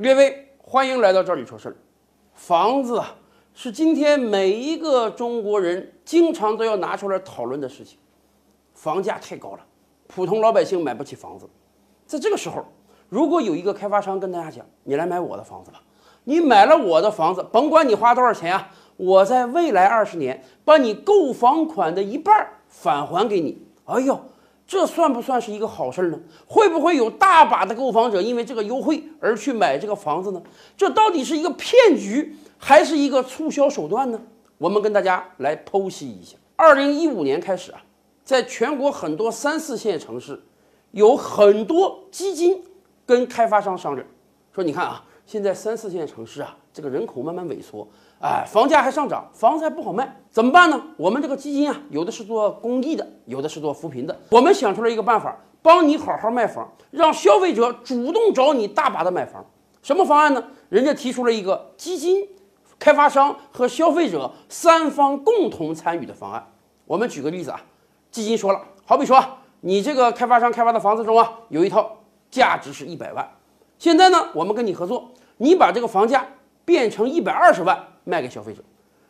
列位，欢迎来到这里说事儿。房子啊，是今天每一个中国人经常都要拿出来讨论的事情。房价太高了，普通老百姓买不起房子。在这个时候，如果有一个开发商跟大家讲：“你来买我的房子吧，你买了我的房子，甭管你花多少钱啊，我在未来二十年把你购房款的一半返还给你。”哎呦！这算不算是一个好事呢？会不会有大把的购房者因为这个优惠而去买这个房子呢？这到底是一个骗局还是一个促销手段呢？我们跟大家来剖析一下。二零一五年开始啊，在全国很多三四线城市，有很多基金跟开发商商量，说你看啊，现在三四线城市啊，这个人口慢慢萎缩。哎，房价还上涨，房子还不好卖，怎么办呢？我们这个基金啊，有的是做公益的，有的是做扶贫的。我们想出了一个办法，帮你好好卖房，让消费者主动找你大把的买房。什么方案呢？人家提出了一个基金、开发商和消费者三方共同参与的方案。我们举个例子啊，基金说了，好比说你这个开发商开发的房子中啊，有一套价值是一百万，现在呢，我们跟你合作，你把这个房价变成一百二十万。卖给消费者，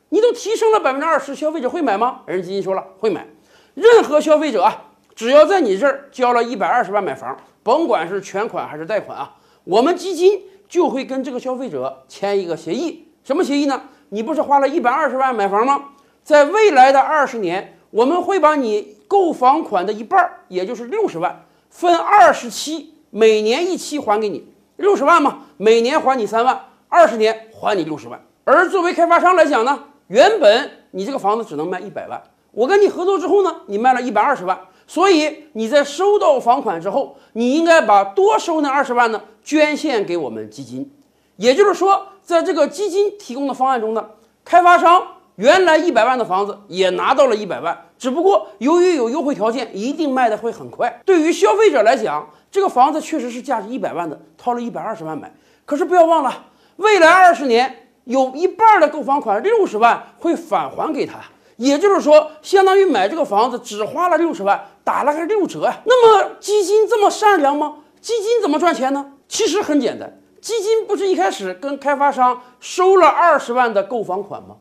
你都提升了百分之二十，消费者会买吗？人基金说了会买，任何消费者啊，只要在你这儿交了一百二十万买房，甭管是全款还是贷款啊，我们基金就会跟这个消费者签一个协议。什么协议呢？你不是花了一百二十万买房吗？在未来的二十年，我们会把你购房款的一半，也就是六十万，分二十期，每年一期还给你六十万嘛，每年还你三万，二十年还你六十万。而作为开发商来讲呢，原本你这个房子只能卖一百万，我跟你合作之后呢，你卖了一百二十万，所以你在收到房款之后，你应该把多收那二十万呢捐献给我们基金。也就是说，在这个基金提供的方案中呢，开发商原来一百万的房子也拿到了一百万，只不过由于有优惠条件，一定卖的会很快。对于消费者来讲，这个房子确实是价值一百万的，掏了一百二十万买，可是不要忘了，未来二十年。有一半的购房款六十万会返还给他，也就是说，相当于买这个房子只花了六十万，打了个六折呀。那么基金这么善良吗？基金怎么赚钱呢？其实很简单，基金不是一开始跟开发商收了二十万的购房款吗？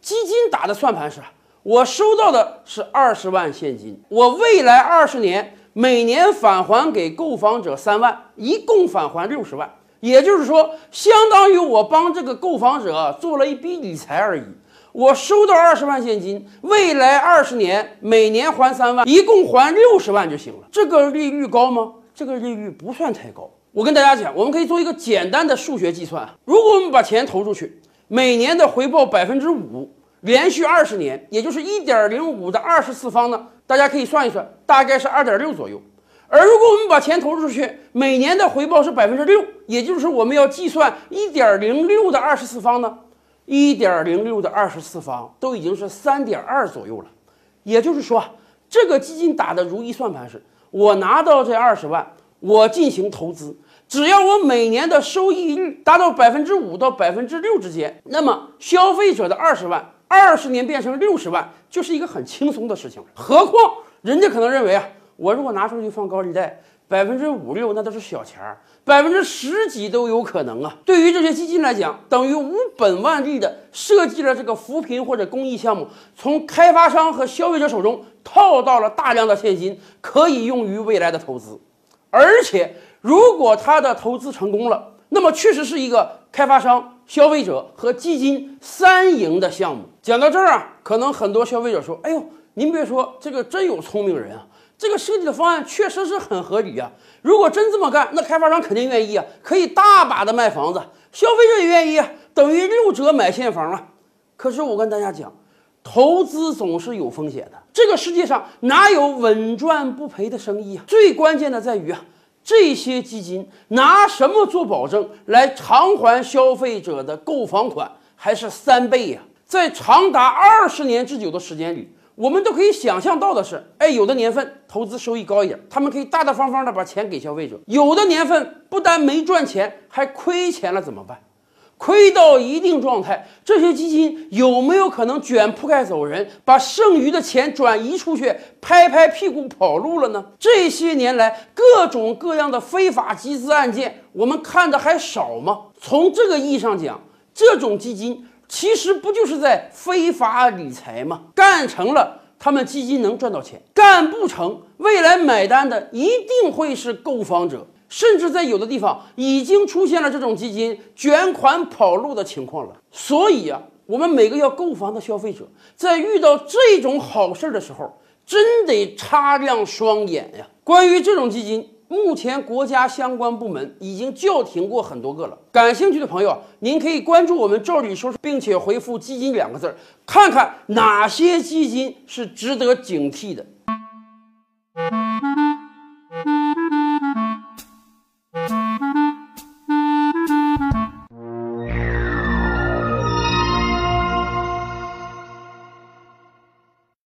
基金打的算盘是，我收到的是二十万现金，我未来二十年每年返还给购房者三万，一共返还六十万。也就是说，相当于我帮这个购房者做了一笔理财而已。我收到二十万现金，未来二十年每年还三万，一共还六十万就行了。这个利率高吗？这个利率不算太高。我跟大家讲，我们可以做一个简单的数学计算。如果我们把钱投出去，每年的回报百分之五，连续二十年，也就是一点零五的二十次方呢？大家可以算一算，大概是二点六左右。而如果我们把钱投出去，每年的回报是百分之六，也就是我们要计算一点零六的二十次方呢，一点零六的二十次方都已经是三点二左右了。也就是说，这个基金打的如意算盘是：我拿到这二十万，我进行投资，只要我每年的收益率达到百分之五到百分之六之间，那么消费者的二十万，二十年变成六十万，就是一个很轻松的事情。何况人家可能认为啊。我如果拿出去放高利贷，百分之五六那都是小钱儿，百分之十几都有可能啊。对于这些基金来讲，等于无本万利的设计了这个扶贫或者公益项目，从开发商和消费者手中套到了大量的现金，可以用于未来的投资。而且，如果他的投资成功了，那么确实是一个开发商、消费者和基金三赢的项目。讲到这儿啊，可能很多消费者说：“哎呦，您别说，这个真有聪明人啊。”这个设计的方案确实是很合理啊！如果真这么干，那开发商肯定愿意啊，可以大把的卖房子，消费者也愿意啊，等于六折买现房啊。可是我跟大家讲，投资总是有风险的，这个世界上哪有稳赚不赔的生意啊？最关键的在于啊，这些基金拿什么做保证来偿还消费者的购房款？还是三倍呀？在长达二十年之久的时间里。我们都可以想象到的是，哎，有的年份投资收益高一点，他们可以大大方方的把钱给消费者；有的年份不但没赚钱，还亏钱了，怎么办？亏到一定状态，这些基金有没有可能卷铺盖走人，把剩余的钱转移出去，拍拍屁股跑路了呢？这些年来，各种各样的非法集资案件，我们看的还少吗？从这个意义上讲，这种基金其实不就是在非法理财吗？干成了。他们基金能赚到钱，干不成，未来买单的一定会是购房者，甚至在有的地方已经出现了这种基金卷款跑路的情况了。所以啊，我们每个要购房的消费者，在遇到这种好事的时候，真得擦亮双眼呀。关于这种基金。目前国家相关部门已经叫停过很多个了。感兴趣的朋友，您可以关注我们赵理说，并且回复“基金”两个字儿，看看哪些基金是值得警惕的。